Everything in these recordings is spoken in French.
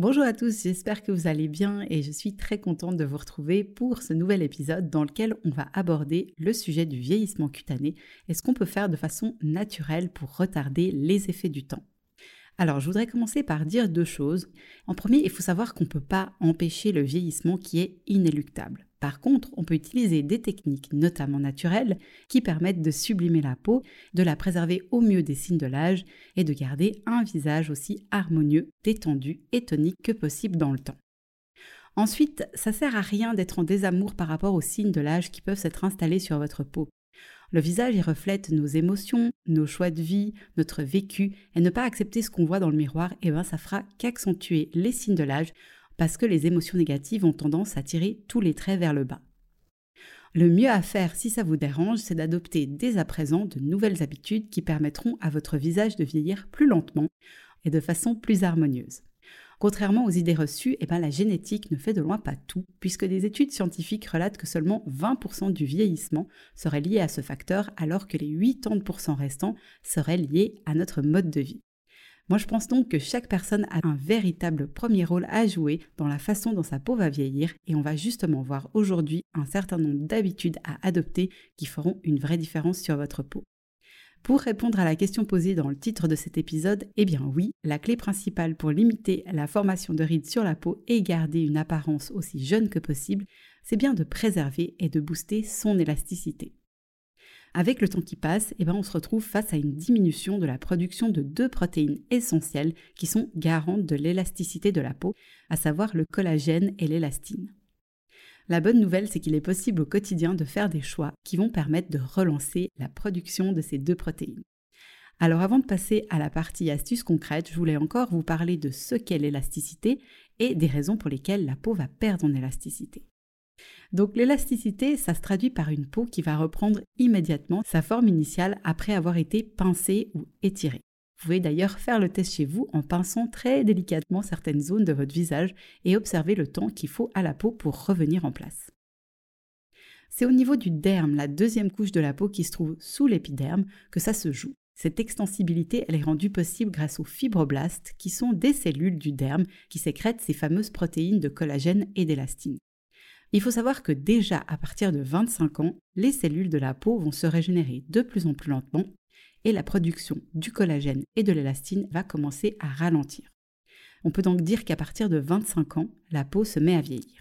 Bonjour à tous, j'espère que vous allez bien et je suis très contente de vous retrouver pour ce nouvel épisode dans lequel on va aborder le sujet du vieillissement cutané et ce qu'on peut faire de façon naturelle pour retarder les effets du temps. Alors, je voudrais commencer par dire deux choses. En premier, il faut savoir qu'on ne peut pas empêcher le vieillissement qui est inéluctable. Par contre, on peut utiliser des techniques, notamment naturelles, qui permettent de sublimer la peau, de la préserver au mieux des signes de l'âge et de garder un visage aussi harmonieux, détendu et tonique que possible dans le temps. Ensuite, ça sert à rien d'être en désamour par rapport aux signes de l'âge qui peuvent s'être installés sur votre peau. Le visage y reflète nos émotions, nos choix de vie, notre vécu, et ne pas accepter ce qu'on voit dans le miroir, eh ben ça fera qu'accentuer les signes de l'âge, parce que les émotions négatives ont tendance à tirer tous les traits vers le bas. Le mieux à faire si ça vous dérange, c'est d'adopter dès à présent de nouvelles habitudes qui permettront à votre visage de vieillir plus lentement et de façon plus harmonieuse. Contrairement aux idées reçues, eh ben, la génétique ne fait de loin pas tout, puisque des études scientifiques relatent que seulement 20% du vieillissement serait lié à ce facteur, alors que les 80% restants seraient liés à notre mode de vie. Moi, je pense donc que chaque personne a un véritable premier rôle à jouer dans la façon dont sa peau va vieillir et on va justement voir aujourd'hui un certain nombre d'habitudes à adopter qui feront une vraie différence sur votre peau. Pour répondre à la question posée dans le titre de cet épisode, eh bien oui, la clé principale pour limiter la formation de rides sur la peau et garder une apparence aussi jeune que possible, c'est bien de préserver et de booster son élasticité. Avec le temps qui passe, eh bien on se retrouve face à une diminution de la production de deux protéines essentielles qui sont garantes de l'élasticité de la peau, à savoir le collagène et l'élastine. La bonne nouvelle, c'est qu'il est possible au quotidien de faire des choix qui vont permettre de relancer la production de ces deux protéines. Alors avant de passer à la partie astuce concrète, je voulais encore vous parler de ce qu'est l'élasticité et des raisons pour lesquelles la peau va perdre en élasticité. Donc l'élasticité, ça se traduit par une peau qui va reprendre immédiatement sa forme initiale après avoir été pincée ou étirée. Vous pouvez d'ailleurs faire le test chez vous en pinçant très délicatement certaines zones de votre visage et observer le temps qu'il faut à la peau pour revenir en place. C'est au niveau du derme, la deuxième couche de la peau qui se trouve sous l'épiderme, que ça se joue. Cette extensibilité, elle est rendue possible grâce aux fibroblastes, qui sont des cellules du derme qui sécrètent ces fameuses protéines de collagène et d'élastine. Il faut savoir que déjà à partir de 25 ans, les cellules de la peau vont se régénérer de plus en plus lentement et la production du collagène et de l'élastine va commencer à ralentir. On peut donc dire qu'à partir de 25 ans, la peau se met à vieillir.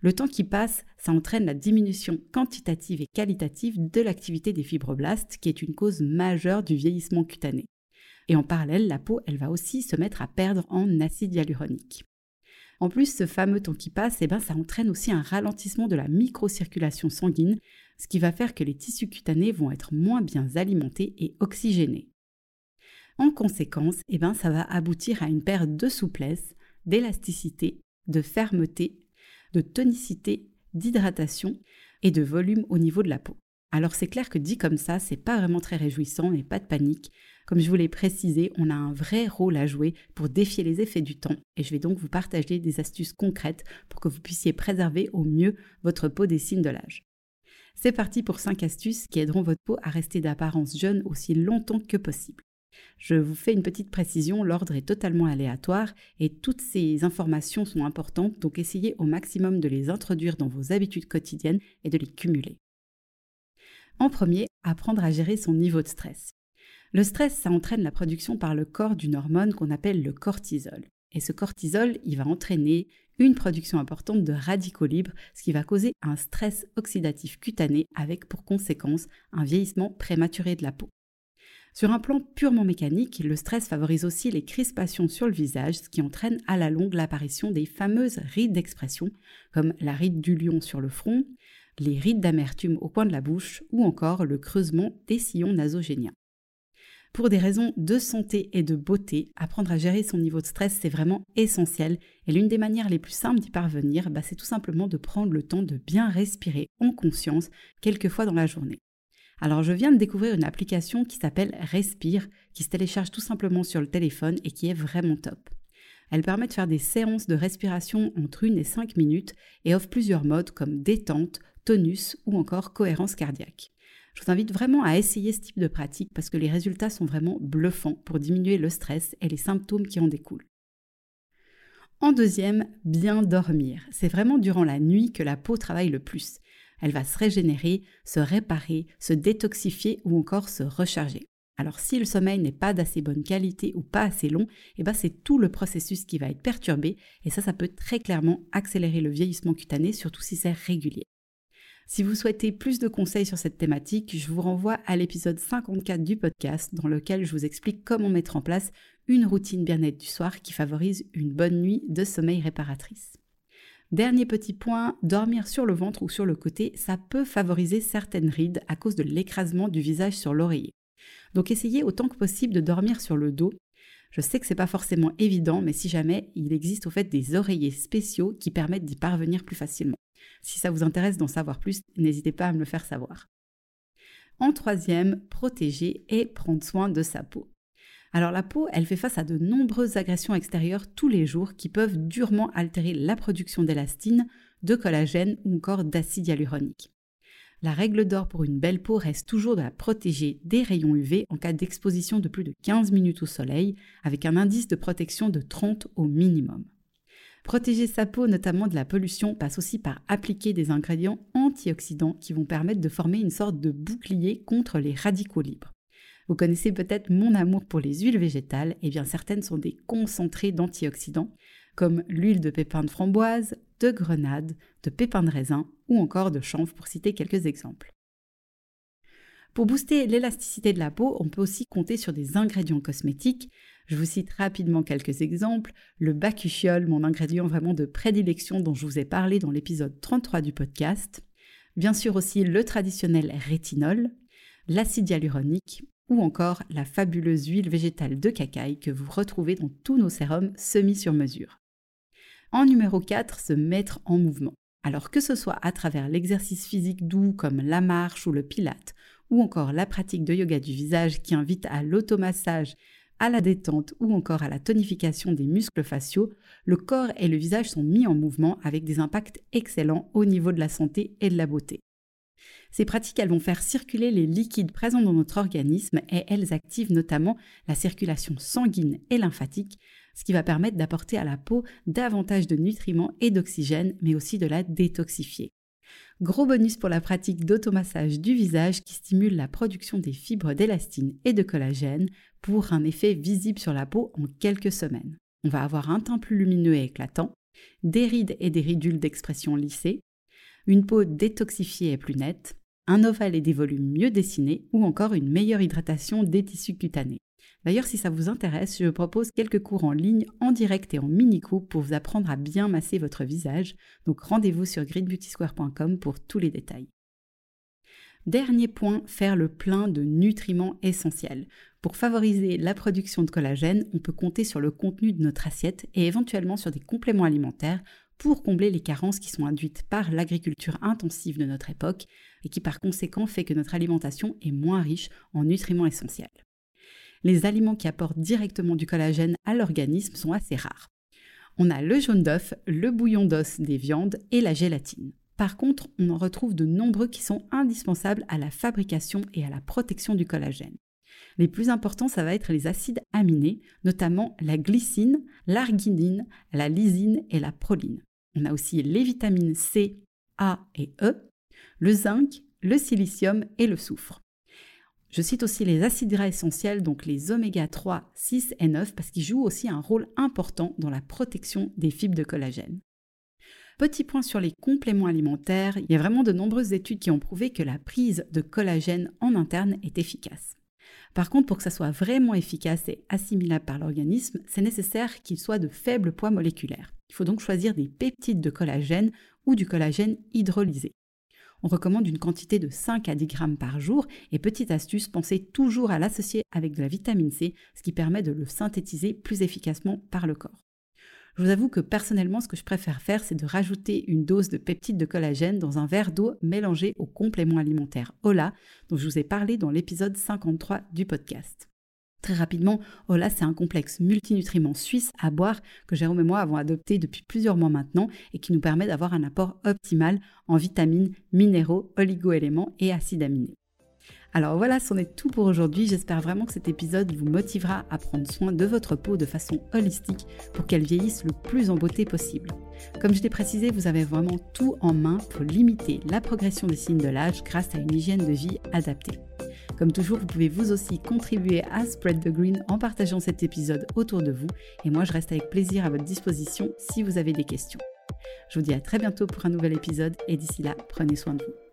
Le temps qui passe, ça entraîne la diminution quantitative et qualitative de l'activité des fibroblastes, qui est une cause majeure du vieillissement cutané. Et en parallèle, la peau, elle va aussi se mettre à perdre en acide hyaluronique. En plus, ce fameux temps qui passe, eh ben, ça entraîne aussi un ralentissement de la microcirculation sanguine, ce qui va faire que les tissus cutanés vont être moins bien alimentés et oxygénés. En conséquence, eh ben, ça va aboutir à une perte de souplesse, d'élasticité, de fermeté, de tonicité, d'hydratation et de volume au niveau de la peau. Alors c'est clair que dit comme ça, c'est pas vraiment très réjouissant et pas de panique. Comme je vous l'ai précisé, on a un vrai rôle à jouer pour défier les effets du temps et je vais donc vous partager des astuces concrètes pour que vous puissiez préserver au mieux votre peau des signes de l'âge. C'est parti pour 5 astuces qui aideront votre peau à rester d'apparence jeune aussi longtemps que possible. Je vous fais une petite précision, l'ordre est totalement aléatoire et toutes ces informations sont importantes, donc essayez au maximum de les introduire dans vos habitudes quotidiennes et de les cumuler. En premier, apprendre à gérer son niveau de stress. Le stress, ça entraîne la production par le corps d'une hormone qu'on appelle le cortisol. Et ce cortisol, il va entraîner une production importante de radicaux libres, ce qui va causer un stress oxydatif cutané avec pour conséquence un vieillissement prématuré de la peau. Sur un plan purement mécanique, le stress favorise aussi les crispations sur le visage, ce qui entraîne à la longue l'apparition des fameuses rides d'expression, comme la ride du lion sur le front, les rides d'amertume au coin de la bouche ou encore le creusement des sillons nasogéniens. Pour des raisons de santé et de beauté, apprendre à gérer son niveau de stress, c'est vraiment essentiel. Et l'une des manières les plus simples d'y parvenir, bah, c'est tout simplement de prendre le temps de bien respirer en conscience quelques fois dans la journée. Alors je viens de découvrir une application qui s'appelle Respire, qui se télécharge tout simplement sur le téléphone et qui est vraiment top. Elle permet de faire des séances de respiration entre 1 et 5 minutes et offre plusieurs modes comme détente, tonus ou encore cohérence cardiaque. Je vous invite vraiment à essayer ce type de pratique parce que les résultats sont vraiment bluffants pour diminuer le stress et les symptômes qui en découlent. En deuxième, bien dormir. C'est vraiment durant la nuit que la peau travaille le plus. Elle va se régénérer, se réparer, se détoxifier ou encore se recharger. Alors si le sommeil n'est pas d'assez bonne qualité ou pas assez long, eh ben c'est tout le processus qui va être perturbé et ça ça peut très clairement accélérer le vieillissement cutané surtout si c'est régulier. Si vous souhaitez plus de conseils sur cette thématique, je vous renvoie à l'épisode 54 du podcast dans lequel je vous explique comment mettre en place une routine bien-être du soir qui favorise une bonne nuit de sommeil réparatrice. Dernier petit point, dormir sur le ventre ou sur le côté, ça peut favoriser certaines rides à cause de l'écrasement du visage sur l'oreiller. Donc essayez autant que possible de dormir sur le dos. Je sais que c'est pas forcément évident, mais si jamais, il existe au fait des oreillers spéciaux qui permettent d'y parvenir plus facilement. Si ça vous intéresse d'en savoir plus, n'hésitez pas à me le faire savoir. En troisième, protéger et prendre soin de sa peau. Alors la peau, elle fait face à de nombreuses agressions extérieures tous les jours qui peuvent durement altérer la production d'élastine, de collagène ou encore d'acide hyaluronique. La règle d'or pour une belle peau reste toujours de la protéger des rayons UV en cas d'exposition de plus de 15 minutes au soleil, avec un indice de protection de 30 au minimum. Protéger sa peau notamment de la pollution passe aussi par appliquer des ingrédients antioxydants qui vont permettre de former une sorte de bouclier contre les radicaux libres. Vous connaissez peut-être mon amour pour les huiles végétales, et eh bien certaines sont des concentrés d'antioxydants, comme l'huile de pépins de framboise, de grenade, de pépins de raisin ou encore de chanvre pour citer quelques exemples. Pour booster l'élasticité de la peau, on peut aussi compter sur des ingrédients cosmétiques je vous cite rapidement quelques exemples. Le bacuchiol, mon ingrédient vraiment de prédilection dont je vous ai parlé dans l'épisode 33 du podcast. Bien sûr aussi le traditionnel rétinol, l'acide hyaluronique ou encore la fabuleuse huile végétale de cacaille que vous retrouvez dans tous nos sérums semi sur mesure. En numéro 4, se mettre en mouvement. Alors que ce soit à travers l'exercice physique doux comme la marche ou le pilate, ou encore la pratique de yoga du visage qui invite à l'automassage, à la détente ou encore à la tonification des muscles faciaux, le corps et le visage sont mis en mouvement avec des impacts excellents au niveau de la santé et de la beauté. Ces pratiques, vont faire circuler les liquides présents dans notre organisme et elles activent notamment la circulation sanguine et lymphatique, ce qui va permettre d'apporter à la peau davantage de nutriments et d'oxygène, mais aussi de la détoxifier. Gros bonus pour la pratique d'automassage du visage qui stimule la production des fibres d'élastine et de collagène pour un effet visible sur la peau en quelques semaines. On va avoir un teint plus lumineux et éclatant, des rides et des ridules d'expression lissées, une peau détoxifiée et plus nette, un ovale et des volumes mieux dessinés ou encore une meilleure hydratation des tissus cutanés. D'ailleurs, si ça vous intéresse, je propose quelques cours en ligne, en direct et en mini-coup pour vous apprendre à bien masser votre visage. Donc rendez-vous sur greenbeautysquare.com pour tous les détails. Dernier point, faire le plein de nutriments essentiels. Pour favoriser la production de collagène, on peut compter sur le contenu de notre assiette et éventuellement sur des compléments alimentaires pour combler les carences qui sont induites par l'agriculture intensive de notre époque et qui par conséquent fait que notre alimentation est moins riche en nutriments essentiels les aliments qui apportent directement du collagène à l'organisme sont assez rares. On a le jaune d'œuf, le bouillon d'os des viandes et la gélatine. Par contre, on en retrouve de nombreux qui sont indispensables à la fabrication et à la protection du collagène. Les plus importants, ça va être les acides aminés, notamment la glycine, l'arginine, la lysine et la proline. On a aussi les vitamines C, A et E, le zinc, le silicium et le soufre. Je cite aussi les acides gras essentiels, donc les oméga 3, 6 et 9, parce qu'ils jouent aussi un rôle important dans la protection des fibres de collagène. Petit point sur les compléments alimentaires, il y a vraiment de nombreuses études qui ont prouvé que la prise de collagène en interne est efficace. Par contre, pour que ça soit vraiment efficace et assimilable par l'organisme, c'est nécessaire qu'il soit de faible poids moléculaire. Il faut donc choisir des peptides de collagène ou du collagène hydrolysé. On recommande une quantité de 5 à 10 grammes par jour et petite astuce, pensez toujours à l'associer avec de la vitamine C, ce qui permet de le synthétiser plus efficacement par le corps. Je vous avoue que personnellement, ce que je préfère faire, c'est de rajouter une dose de peptides de collagène dans un verre d'eau mélangé au complément alimentaire Ola, dont je vous ai parlé dans l'épisode 53 du podcast. Très rapidement, Ola, c'est un complexe multinutriments suisse à boire que Jérôme et moi avons adopté depuis plusieurs mois maintenant et qui nous permet d'avoir un apport optimal en vitamines, minéraux, oligoéléments et acides aminés. Alors voilà, c'en est tout pour aujourd'hui. J'espère vraiment que cet épisode vous motivera à prendre soin de votre peau de façon holistique pour qu'elle vieillisse le plus en beauté possible. Comme je l'ai précisé, vous avez vraiment tout en main pour limiter la progression des signes de l'âge grâce à une hygiène de vie adaptée. Comme toujours, vous pouvez vous aussi contribuer à Spread the Green en partageant cet épisode autour de vous et moi je reste avec plaisir à votre disposition si vous avez des questions. Je vous dis à très bientôt pour un nouvel épisode et d'ici là, prenez soin de vous.